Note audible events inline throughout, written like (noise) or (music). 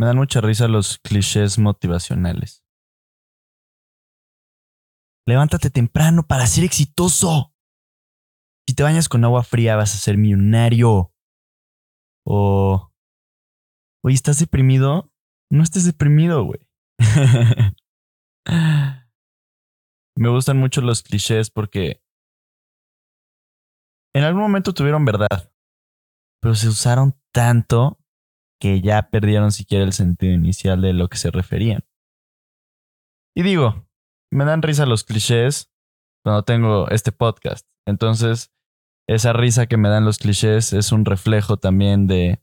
Me dan mucha risa los clichés motivacionales. Levántate temprano para ser exitoso. Si te bañas con agua fría vas a ser millonario. O... Oye, ¿estás deprimido? No estés deprimido, güey. (laughs) Me gustan mucho los clichés porque en algún momento tuvieron verdad, pero se usaron tanto que ya perdieron siquiera el sentido inicial de lo que se referían. Y digo, me dan risa los clichés cuando tengo este podcast. Entonces, esa risa que me dan los clichés es un reflejo también de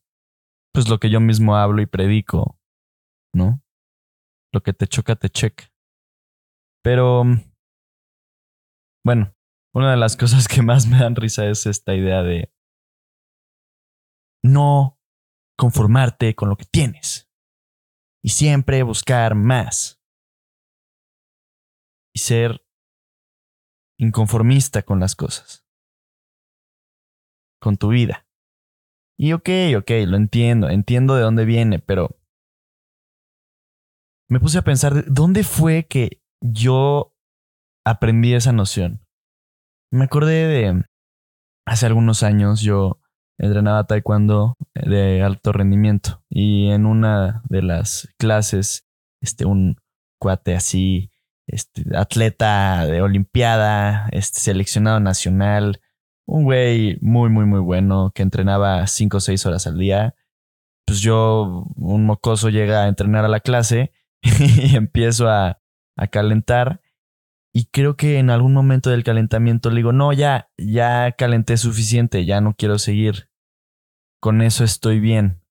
pues lo que yo mismo hablo y predico, ¿no? Lo que te choca te checa. Pero bueno, una de las (laughs) cosas que más me dan risa es esta idea de no conformarte con lo que tienes y siempre buscar más y ser inconformista con las cosas, con tu vida. Y ok, ok, lo entiendo, entiendo de dónde viene, pero me puse a pensar, ¿dónde fue que yo aprendí esa noción? Me acordé de hace algunos años yo entrenaba taekwondo de alto rendimiento. Y en una de las clases este un cuate así este atleta de olimpiada este seleccionado nacional un güey muy muy muy bueno que entrenaba cinco o seis horas al día pues yo un mocoso llega a entrenar a la clase (laughs) y empiezo a, a calentar y creo que en algún momento del calentamiento le digo, no, ya, ya calenté suficiente, ya no quiero seguir. Con eso estoy bien.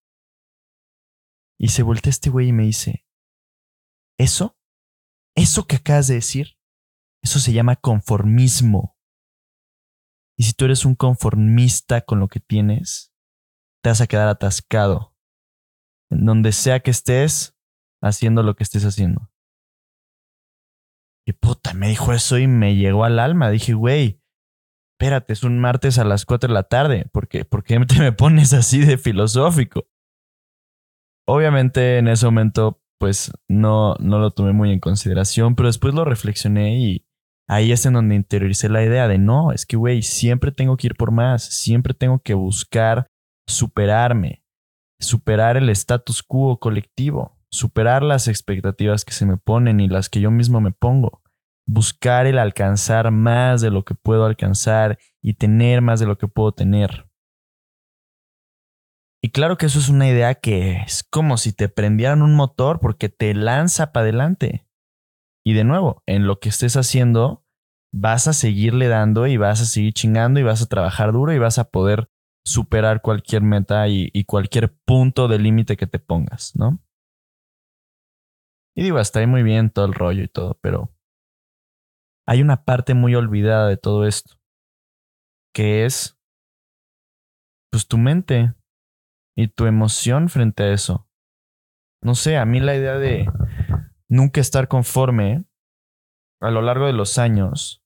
Y se voltea este güey y me dice, ¿eso? ¿Eso que acabas de decir? Eso se llama conformismo. Y si tú eres un conformista con lo que tienes, te vas a quedar atascado. En donde sea que estés, haciendo lo que estés haciendo. Y puta, me dijo eso y me llegó al alma. Dije, güey, espérate, es un martes a las 4 de la tarde. ¿Por qué, ¿Por qué te me pones así de filosófico? Obviamente en ese momento, pues no, no lo tomé muy en consideración, pero después lo reflexioné y ahí es en donde interioricé la idea de no, es que, güey, siempre tengo que ir por más, siempre tengo que buscar superarme, superar el status quo colectivo superar las expectativas que se me ponen y las que yo mismo me pongo, buscar el alcanzar más de lo que puedo alcanzar y tener más de lo que puedo tener. Y claro que eso es una idea que es como si te prendieran un motor porque te lanza para adelante. Y de nuevo, en lo que estés haciendo, vas a seguirle dando y vas a seguir chingando y vas a trabajar duro y vas a poder superar cualquier meta y, y cualquier punto de límite que te pongas, ¿no? Y digo, está ahí muy bien todo el rollo y todo, pero hay una parte muy olvidada de todo esto, que es pues tu mente y tu emoción frente a eso. No sé, a mí la idea de nunca estar conforme a lo largo de los años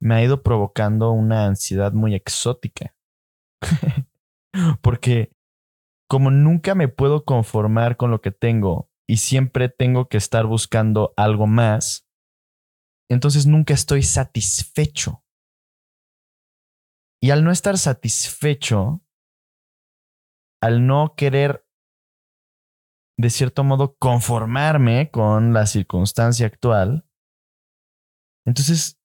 me ha ido provocando una ansiedad muy exótica. (laughs) Porque como nunca me puedo conformar con lo que tengo y siempre tengo que estar buscando algo más, entonces nunca estoy satisfecho. Y al no estar satisfecho, al no querer, de cierto modo, conformarme con la circunstancia actual, entonces,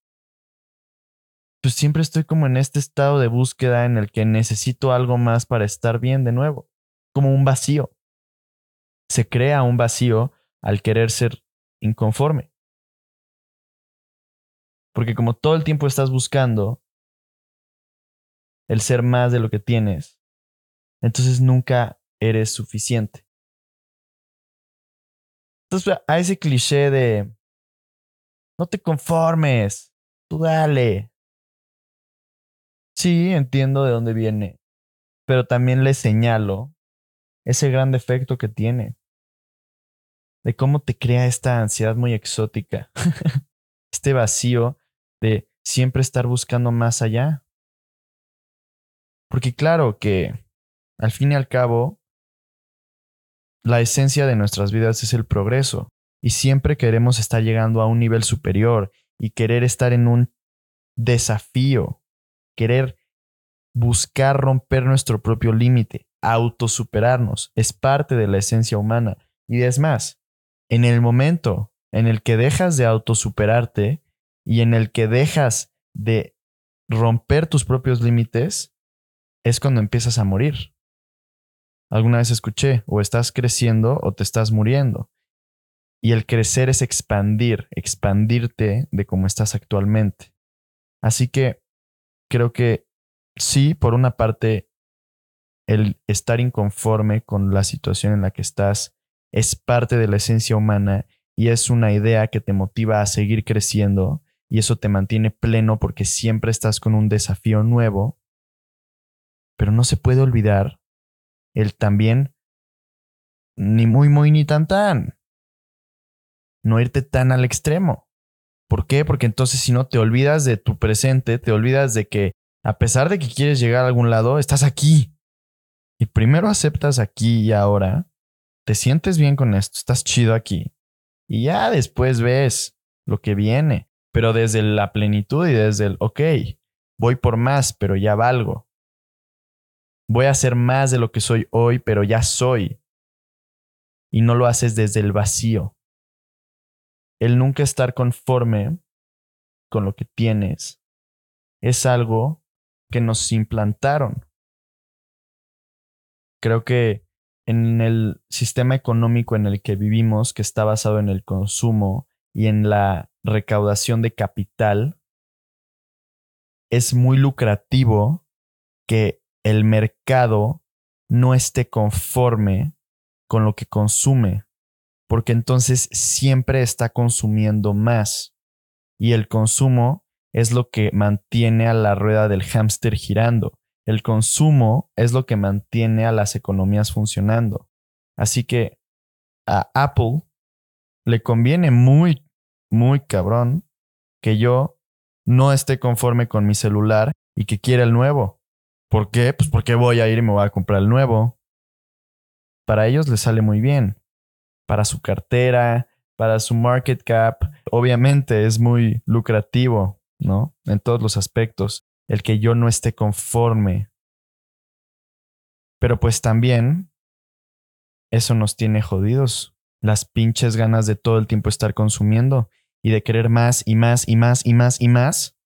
pues siempre estoy como en este estado de búsqueda en el que necesito algo más para estar bien de nuevo, como un vacío se crea un vacío al querer ser inconforme. Porque como todo el tiempo estás buscando el ser más de lo que tienes, entonces nunca eres suficiente. Entonces a ese cliché de no te conformes, tú dale. Sí, entiendo de dónde viene, pero también le señalo ese gran defecto que tiene de cómo te crea esta ansiedad muy exótica, (laughs) este vacío de siempre estar buscando más allá. Porque claro que, al fin y al cabo, la esencia de nuestras vidas es el progreso y siempre queremos estar llegando a un nivel superior y querer estar en un desafío, querer buscar romper nuestro propio límite, autosuperarnos, es parte de la esencia humana. Y es más, en el momento en el que dejas de autosuperarte y en el que dejas de romper tus propios límites, es cuando empiezas a morir. Alguna vez escuché, o estás creciendo o te estás muriendo. Y el crecer es expandir, expandirte de cómo estás actualmente. Así que creo que sí, por una parte, el estar inconforme con la situación en la que estás es parte de la esencia humana y es una idea que te motiva a seguir creciendo y eso te mantiene pleno porque siempre estás con un desafío nuevo. Pero no se puede olvidar el también ni muy muy ni tan tan. No irte tan al extremo. ¿Por qué? Porque entonces si no te olvidas de tu presente, te olvidas de que a pesar de que quieres llegar a algún lado, estás aquí. Y primero aceptas aquí y ahora, te sientes bien con esto, estás chido aquí. Y ya después ves lo que viene, pero desde la plenitud y desde el, ok, voy por más, pero ya valgo. Voy a hacer más de lo que soy hoy, pero ya soy. Y no lo haces desde el vacío. El nunca estar conforme con lo que tienes es algo que nos implantaron. Creo que en el sistema económico en el que vivimos, que está basado en el consumo y en la recaudación de capital, es muy lucrativo que el mercado no esté conforme con lo que consume, porque entonces siempre está consumiendo más y el consumo es lo que mantiene a la rueda del hámster girando. El consumo es lo que mantiene a las economías funcionando. Así que a Apple le conviene muy, muy cabrón que yo no esté conforme con mi celular y que quiera el nuevo. ¿Por qué? Pues porque voy a ir y me voy a comprar el nuevo. Para ellos les sale muy bien. Para su cartera, para su market cap, obviamente es muy lucrativo ¿no? En todos los aspectos, el que yo no esté conforme. Pero pues también eso nos tiene jodidos, las pinches ganas de todo el tiempo estar consumiendo y de querer más y más y más y más y más,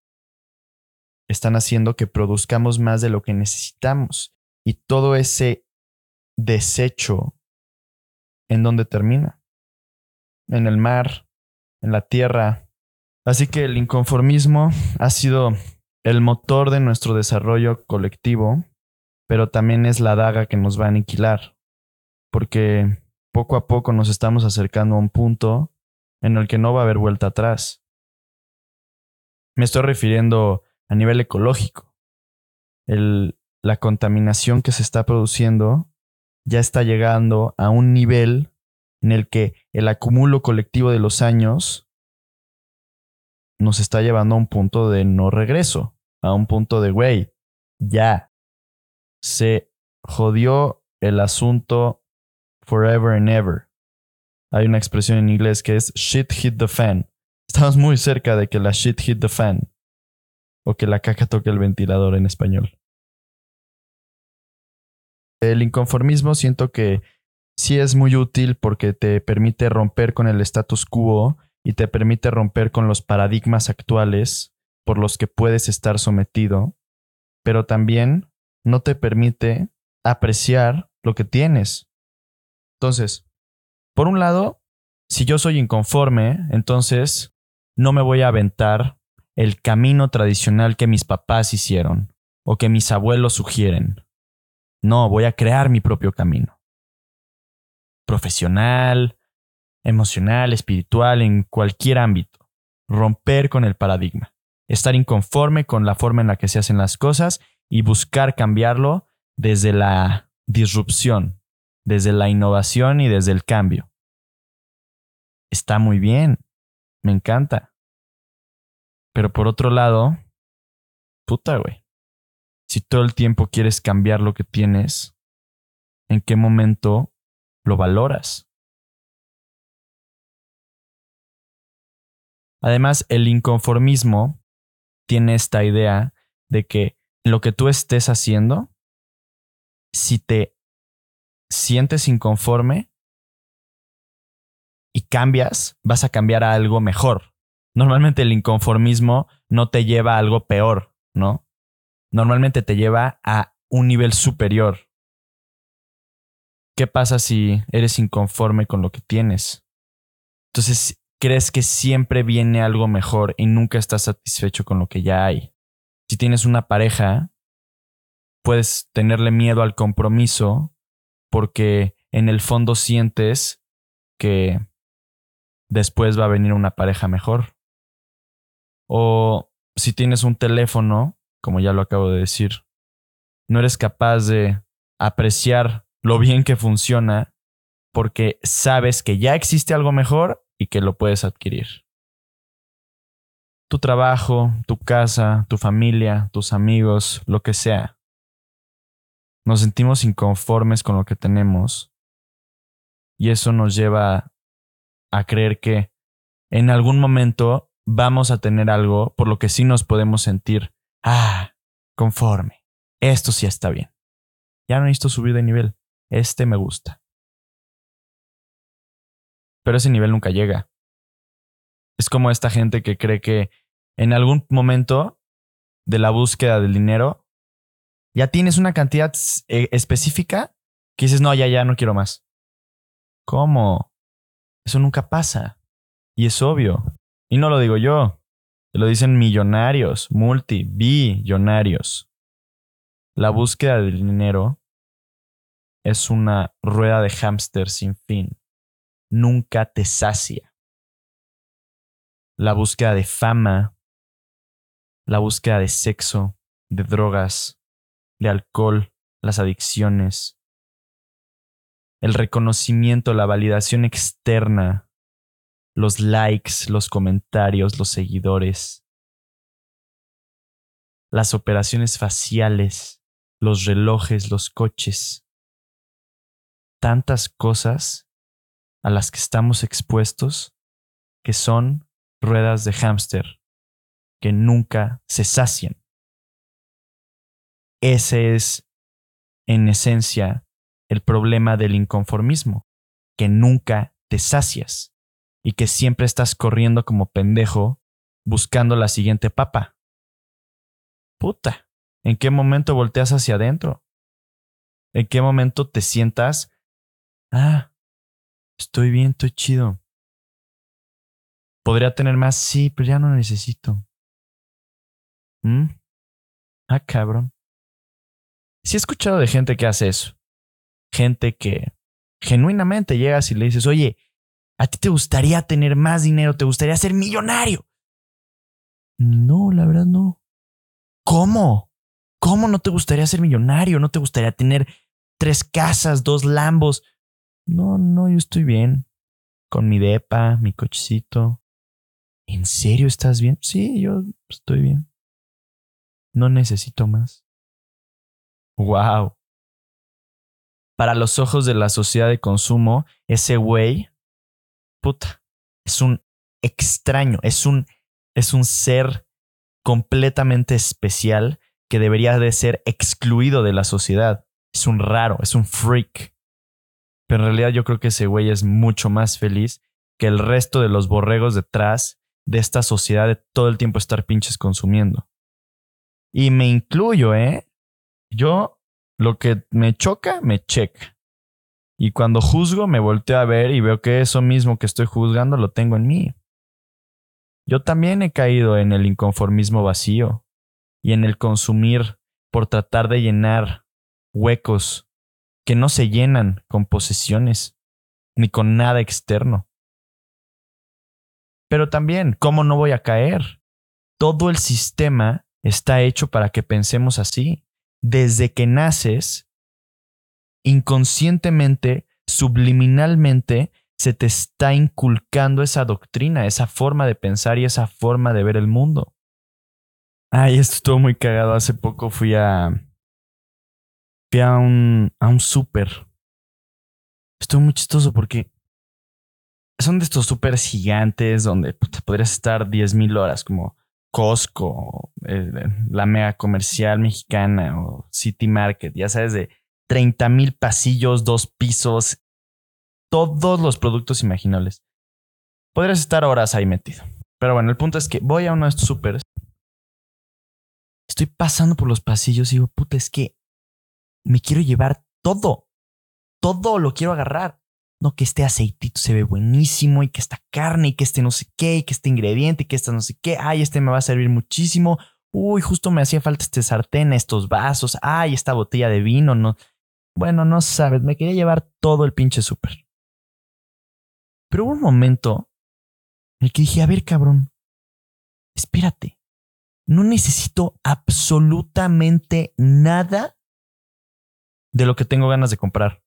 están haciendo que produzcamos más de lo que necesitamos. Y todo ese desecho, ¿en dónde termina? En el mar, en la tierra, Así que el inconformismo ha sido el motor de nuestro desarrollo colectivo, pero también es la daga que nos va a aniquilar, porque poco a poco nos estamos acercando a un punto en el que no va a haber vuelta atrás. Me estoy refiriendo a nivel ecológico. la contaminación que se está produciendo ya está llegando a un nivel en el que el acumulo colectivo de los años nos está llevando a un punto de no regreso, a un punto de, güey, ya se jodió el asunto forever and ever. Hay una expresión en inglés que es shit hit the fan. Estamos muy cerca de que la shit hit the fan. O que la caca toque el ventilador en español. El inconformismo siento que sí es muy útil porque te permite romper con el status quo y te permite romper con los paradigmas actuales por los que puedes estar sometido, pero también no te permite apreciar lo que tienes. Entonces, por un lado, si yo soy inconforme, entonces no me voy a aventar el camino tradicional que mis papás hicieron o que mis abuelos sugieren. No, voy a crear mi propio camino. Profesional, emocional, espiritual, en cualquier ámbito. Romper con el paradigma. Estar inconforme con la forma en la que se hacen las cosas y buscar cambiarlo desde la disrupción, desde la innovación y desde el cambio. Está muy bien, me encanta. Pero por otro lado, puta, güey. Si todo el tiempo quieres cambiar lo que tienes, ¿en qué momento lo valoras. Además, el inconformismo tiene esta idea de que lo que tú estés haciendo, si te sientes inconforme y cambias, vas a cambiar a algo mejor. Normalmente el inconformismo no te lleva a algo peor, ¿no? Normalmente te lleva a un nivel superior. ¿Qué pasa si eres inconforme con lo que tienes? Entonces, crees que siempre viene algo mejor y nunca estás satisfecho con lo que ya hay. Si tienes una pareja, puedes tenerle miedo al compromiso porque en el fondo sientes que después va a venir una pareja mejor. O si tienes un teléfono, como ya lo acabo de decir, no eres capaz de apreciar lo bien que funciona porque sabes que ya existe algo mejor y que lo puedes adquirir. Tu trabajo, tu casa, tu familia, tus amigos, lo que sea. Nos sentimos inconformes con lo que tenemos y eso nos lleva a creer que en algún momento vamos a tener algo por lo que sí nos podemos sentir, ah, conforme. Esto sí está bien. Ya no necesito subir de nivel. Este me gusta. Pero ese nivel nunca llega. Es como esta gente que cree que en algún momento de la búsqueda del dinero ya tienes una cantidad eh, específica que dices, no, ya, ya, no quiero más. ¿Cómo? Eso nunca pasa. Y es obvio. Y no lo digo yo. Lo dicen millonarios, multi, billonarios. La búsqueda del dinero es una rueda de hámster sin fin. Nunca te sacia. La búsqueda de fama, la búsqueda de sexo, de drogas, de alcohol, las adicciones, el reconocimiento, la validación externa, los likes, los comentarios, los seguidores, las operaciones faciales, los relojes, los coches, tantas cosas a las que estamos expuestos que son ruedas de hámster que nunca se sacian. Ese es, en esencia, el problema del inconformismo, que nunca te sacias y que siempre estás corriendo como pendejo buscando la siguiente papa. Puta, ¿en qué momento volteas hacia adentro? ¿En qué momento te sientas, ah, estoy bien, estoy chido? Podría tener más, sí, pero ya no necesito. ¿Mm? Ah, cabrón. Sí he escuchado de gente que hace eso gente que genuinamente llegas y le dices, oye, ¿a ti te gustaría tener más dinero? ¿Te gustaría ser millonario? No, la verdad no. ¿Cómo? ¿Cómo no te gustaría ser millonario? ¿No te gustaría tener tres casas, dos lambos? No, no, yo estoy bien. Con mi depa, mi cochecito. ¿En serio estás bien? Sí, yo estoy bien. No necesito más. Wow para los ojos de la sociedad de consumo, ese güey, puta, es un extraño, es un, es un ser completamente especial que debería de ser excluido de la sociedad. Es un raro, es un freak. Pero en realidad yo creo que ese güey es mucho más feliz que el resto de los borregos detrás de esta sociedad de todo el tiempo estar pinches consumiendo. Y me incluyo, ¿eh? Yo lo que me choca, me checa. Y cuando juzgo, me volteo a ver y veo que eso mismo que estoy juzgando lo tengo en mí. Yo también he caído en el inconformismo vacío y en el consumir por tratar de llenar huecos que no se llenan con posesiones ni con nada externo. Pero también, ¿cómo no voy a caer? Todo el sistema está hecho para que pensemos así desde que naces, inconscientemente, subliminalmente, se te está inculcando esa doctrina, esa forma de pensar y esa forma de ver el mundo. Ay, esto estuvo muy cagado. Hace poco fui a. Fui a un, a un súper. estuvo muy chistoso porque son de estos súper gigantes donde podrías estar 10 mil horas, como Costco, eh, la mega comercial mexicana o City Market, ya sabes, de 30 mil pasillos, dos pisos, todos los productos imaginables. Podrías estar horas ahí metido. Pero bueno, el punto es que voy a uno de estos supers. Estoy pasando por los pasillos y digo, puta, es que me quiero llevar todo. Todo lo quiero agarrar. No, que este aceitito se ve buenísimo y que esta carne y que este no sé qué y que este ingrediente y que este no sé qué. Ay, este me va a servir muchísimo. Uy, justo me hacía falta este sartén, estos vasos. Ay, esta botella de vino. No. Bueno, no sabes, me quería llevar todo el pinche súper. Pero hubo un momento en el que dije, a ver, cabrón, espérate. No necesito absolutamente nada de lo que tengo ganas de comprar.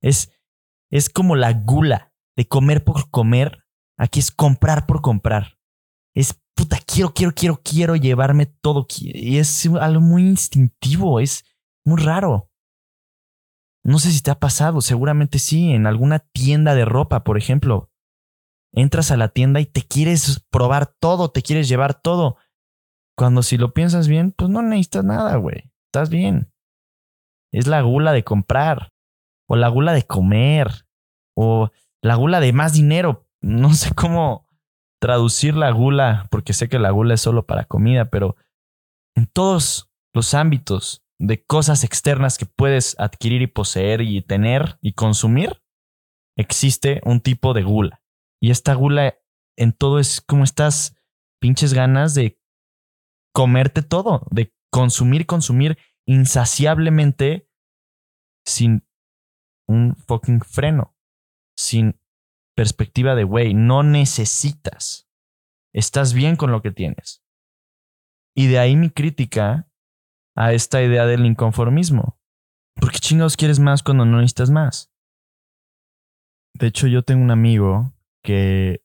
Es, es como la gula de comer por comer. Aquí es comprar por comprar. Es puta, quiero, quiero, quiero, quiero llevarme todo. Y es algo muy instintivo, es muy raro. No sé si te ha pasado, seguramente sí, en alguna tienda de ropa, por ejemplo. Entras a la tienda y te quieres probar todo, te quieres llevar todo. Cuando si lo piensas bien, pues no necesitas nada, güey. Estás bien. Es la gula de comprar, o la gula de comer, o la gula de más dinero. No sé cómo traducir la gula, porque sé que la gula es solo para comida, pero en todos los ámbitos de cosas externas que puedes adquirir y poseer y tener y consumir, existe un tipo de gula. Y esta gula en todo es como estas pinches ganas de comerte todo, de consumir, consumir insaciablemente sin un fucking freno, sin perspectiva de, güey, no necesitas. Estás bien con lo que tienes. Y de ahí mi crítica a esta idea del inconformismo. ¿Por qué chingados quieres más cuando no necesitas más? De hecho, yo tengo un amigo que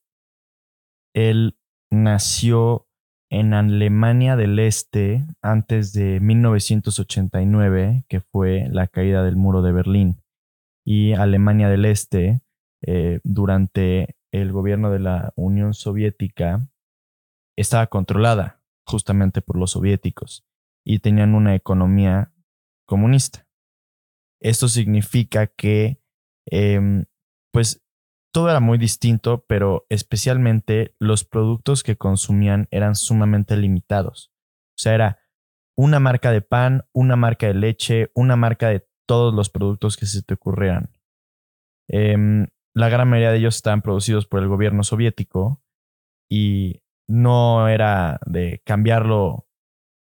él nació en Alemania del Este antes de 1989, que fue la caída del muro de Berlín. Y Alemania del Este, eh, durante el gobierno de la Unión Soviética, estaba controlada justamente por los soviéticos y tenían una economía comunista. Esto significa que, em, pues, todo era muy distinto, pero especialmente los productos que consumían eran sumamente limitados. O sea, era una marca de pan, una marca de leche, una marca de todos los productos que se te ocurrieran. Em, la gran mayoría de ellos estaban producidos por el gobierno soviético y no era de cambiarlo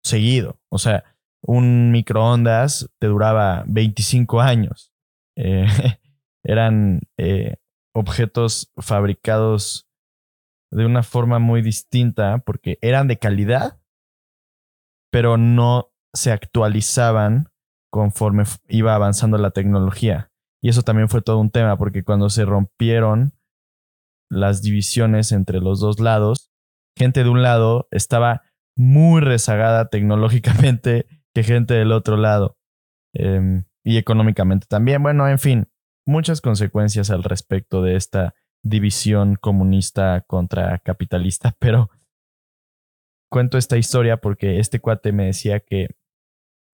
seguido. O sea, un microondas te duraba 25 años. Eh, (laughs) eran eh, objetos fabricados de una forma muy distinta porque eran de calidad, pero no se actualizaban conforme iba avanzando la tecnología. Y eso también fue todo un tema porque cuando se rompieron las divisiones entre los dos lados, gente de un lado estaba muy rezagada tecnológicamente que gente del otro lado. Em, y económicamente también. Bueno, en fin, muchas consecuencias al respecto de esta división comunista contra capitalista, (laughs) pero cuento esta historia porque este cuate me decía que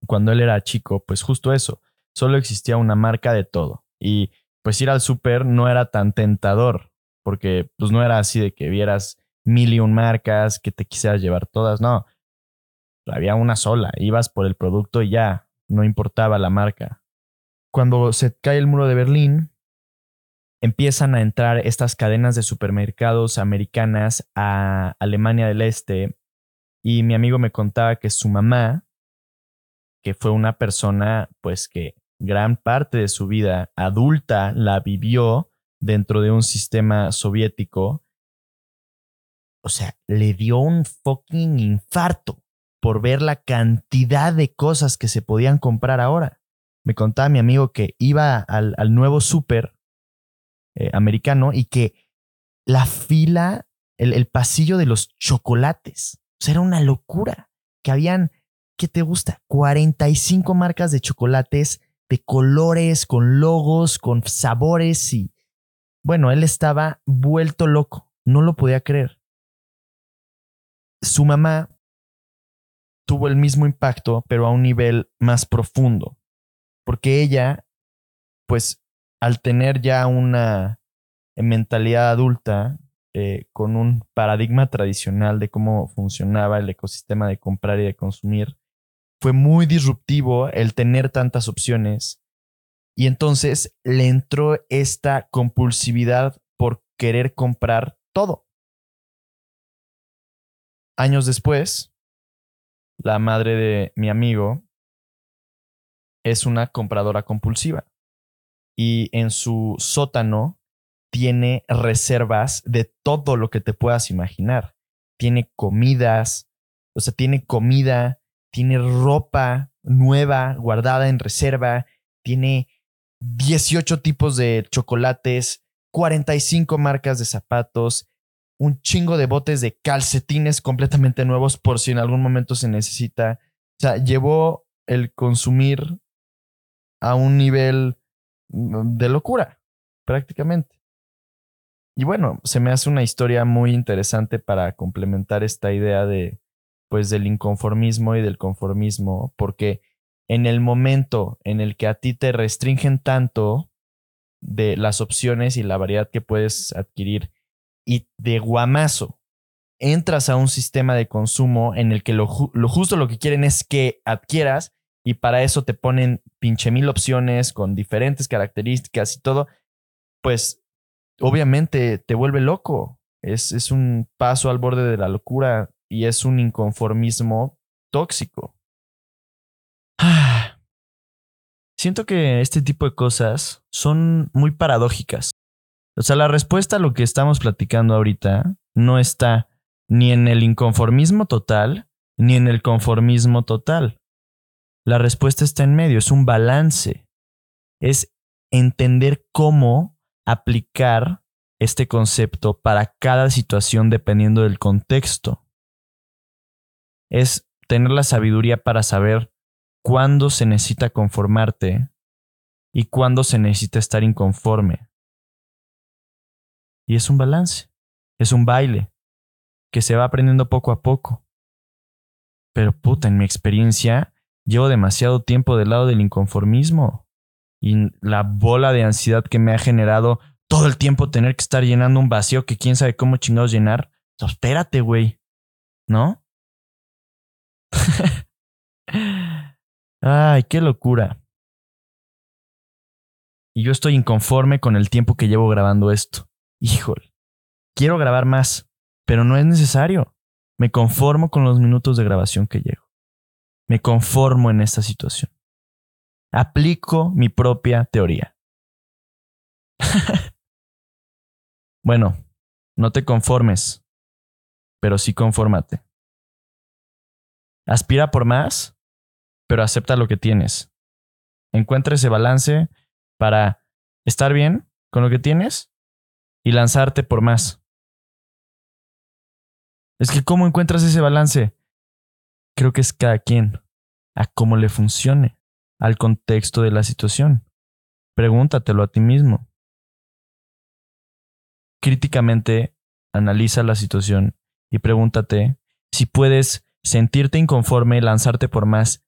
cuando él era chico, pues justo eso, solo existía una marca de todo y pues ir al súper no era tan tentador porque pues no era así de que vieras mil y un marcas, que te quisieras llevar todas, no. Había una sola, ibas por el producto y ya, no importaba la marca. Cuando se cae el muro de Berlín, empiezan a entrar estas cadenas de supermercados americanas a Alemania del Este y mi amigo me contaba que su mamá, que fue una persona pues que gran parte de su vida adulta la vivió dentro de un sistema soviético, o sea, le dio un fucking infarto por ver la cantidad de cosas que se podían comprar ahora. Me contaba mi amigo que iba al, nuevo súper eh, americano y que la fila, el, el, pasillo de los chocolates, o sea, era una locura. Que habían, ¿qué te gusta? 45 marcas de chocolates de colores, con logos, con sabores y bueno, él estaba vuelto loco, no lo podía creer. Su mamá tuvo el mismo impacto, pero a un nivel más profundo, porque ella, pues, al tener ya una mentalidad adulta, eh, con un paradigma tradicional de cómo funcionaba el ecosistema de comprar y de consumir, fue muy disruptivo el tener tantas opciones y entonces le entró esta compulsividad por querer comprar todo. Años después, la madre de mi amigo es una compradora compulsiva y en su sótano tiene reservas de todo lo que te puedas imaginar. Tiene comidas, o sea, tiene comida, tiene ropa nueva guardada en reserva, tiene 18 tipos de chocolates, 45 marcas de zapatos, un chingo de botes de calcetines completamente nuevos por si en algún momento se necesita. O sea, llevó el consumir a un nivel mm, de locura, prácticamente. Y bueno, se me hace una historia muy interesante para complementar esta idea de, pues, del inconformismo y del conformismo, porque en el momento en el que a ti te restringen tanto de las opciones y la variedad que puedes adquirir y de guamazo entras a un sistema de consumo en el que lo, lo justo lo que quieren es que adquieras y para eso te ponen pinche mil opciones con diferentes características y todo, pues obviamente te vuelve loco. Es, es un paso al borde de la locura y es un inconformismo tóxico. (sighs) Siento que este tipo de cosas son muy paradójicas. O sea, la respuesta a lo que estamos platicando ahorita no está ni en el inconformismo total ni en el conformismo total. La respuesta está en medio, es un balance. Es entender cómo aplicar este concepto para cada situación dependiendo del contexto. Es tener la sabiduría para saber cuándo se necesita conformarte y cuándo se necesita estar inconforme. Y es un balance, es un baile que se va aprendiendo poco a poco. Pero puta, en mi experiencia, llevo demasiado tiempo del lado del inconformismo y la bola de ansiedad que me ha generado todo el tiempo tener que estar llenando un vacío que quién sabe cómo chingados llenar. Pues, espérate, güey. ¿No? (laughs) Ay, qué locura. Y yo estoy inconforme con el tiempo que llevo grabando esto. Híjole. Quiero grabar más, pero no es necesario. Me conformo con los minutos de grabación que llego. Me conformo en esta situación. Aplico mi propia teoría. (laughs) bueno, no te conformes, pero sí confórmate. Aspira por más, pero acepta lo que tienes. Encuentra ese balance para estar bien con lo que tienes y lanzarte por más. Es que ¿cómo encuentras ese balance? Creo que es cada quien, a cómo le funcione, al contexto de la situación. Pregúntatelo a ti mismo. Críticamente analiza la situación y pregúntate si puedes sentirte inconforme, lanzarte por más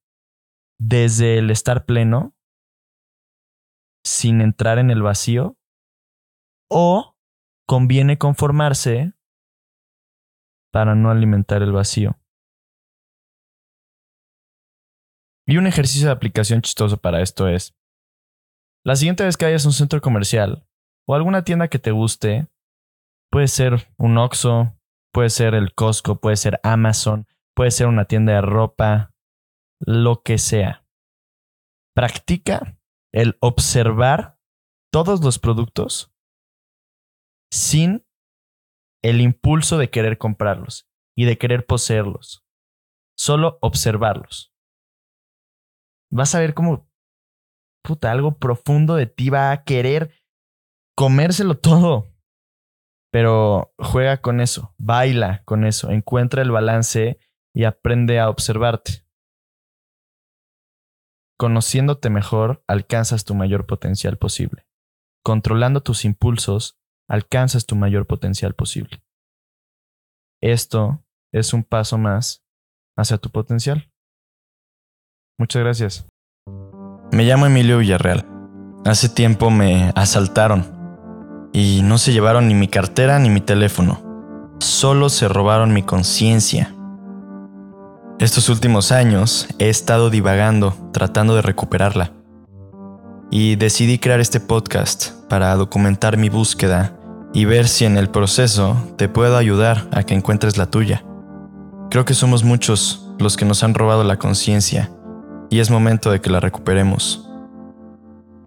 desde el estar pleno, sin entrar en el vacío, o conviene conformarse para no alimentar el vacío. Y un ejercicio de aplicación chistoso para esto es, la siguiente vez que vayas a un centro comercial o alguna tienda que te guste, puede ser un Oxxo, puede ser el Costco, puede ser Amazon, puede ser una tienda de ropa, lo que sea. Practica el observar todos los productos sin el impulso de querer comprarlos y de querer poseerlos. Solo observarlos. Vas a ver cómo, puta, algo profundo de ti va a querer comérselo todo. Pero juega con eso, baila con eso, encuentra el balance y aprende a observarte. Conociéndote mejor, alcanzas tu mayor potencial posible. Controlando tus impulsos, alcanzas tu mayor potencial posible. Esto es un paso más hacia tu potencial. Muchas gracias. Me llamo Emilio Villarreal. Hace tiempo me asaltaron y no se llevaron ni mi cartera ni mi teléfono. Solo se robaron mi conciencia. Estos últimos años he estado divagando, tratando de recuperarla. Y decidí crear este podcast para documentar mi búsqueda y ver si en el proceso te puedo ayudar a que encuentres la tuya. Creo que somos muchos los que nos han robado la conciencia y es momento de que la recuperemos.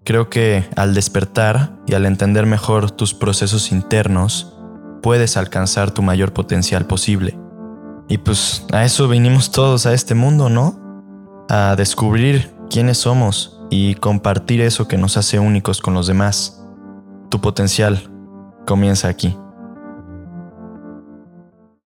Creo que al despertar y al entender mejor tus procesos internos, puedes alcanzar tu mayor potencial posible. Y pues a eso vinimos todos a este mundo, ¿no? A descubrir quiénes somos y compartir eso que nos hace únicos con los demás. Tu potencial comienza aquí.